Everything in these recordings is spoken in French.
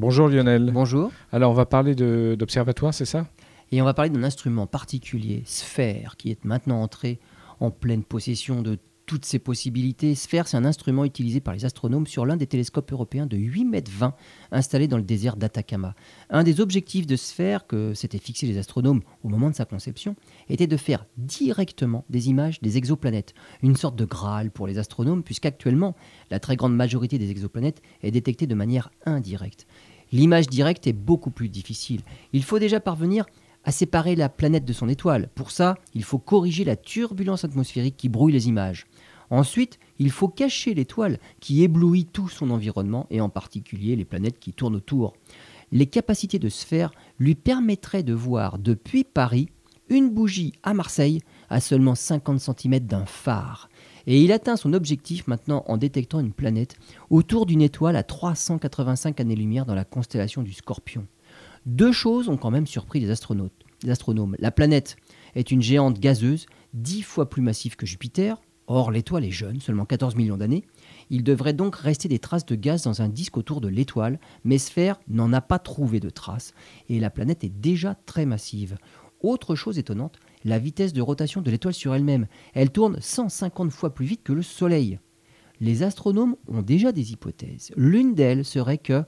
Bonjour Lionel. Bonjour. Alors on va parler d'observatoire, c'est ça? Et on va parler d'un instrument particulier, Sphère, qui est maintenant entré en pleine possession de toutes ces possibilités. Sphère, c'est un instrument utilisé par les astronomes sur l'un des télescopes européens de 8 mètres 20 installé dans le désert d'Atacama. Un des objectifs de Sphère que s'étaient fixés les astronomes au moment de sa conception était de faire directement des images des exoplanètes, une sorte de Graal pour les astronomes puisqu'actuellement la très grande majorité des exoplanètes est détectée de manière indirecte. L'image directe est beaucoup plus difficile. Il faut déjà parvenir à séparer la planète de son étoile. Pour ça, il faut corriger la turbulence atmosphérique qui brouille les images. Ensuite, il faut cacher l'étoile qui éblouit tout son environnement et en particulier les planètes qui tournent autour. Les capacités de sphère lui permettraient de voir depuis Paris une bougie à Marseille à seulement 50 cm d'un phare. Et il atteint son objectif maintenant en détectant une planète autour d'une étoile à 385 années-lumière dans la constellation du Scorpion. Deux choses ont quand même surpris les, astronautes, les astronomes. La planète est une géante gazeuse, dix fois plus massive que Jupiter, Or, l'étoile est jeune, seulement 14 millions d'années. Il devrait donc rester des traces de gaz dans un disque autour de l'étoile, mais Sphère n'en a pas trouvé de traces, et la planète est déjà très massive. Autre chose étonnante, la vitesse de rotation de l'étoile sur elle-même. Elle tourne 150 fois plus vite que le Soleil. Les astronomes ont déjà des hypothèses. L'une d'elles serait que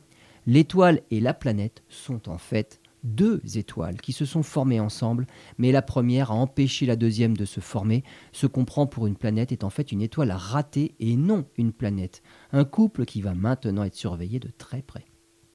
l'étoile et la planète sont en fait deux étoiles qui se sont formées ensemble, mais la première a empêché la deuxième de se former. Ce qu'on prend pour une planète est en fait une étoile ratée et non une planète. Un couple qui va maintenant être surveillé de très près.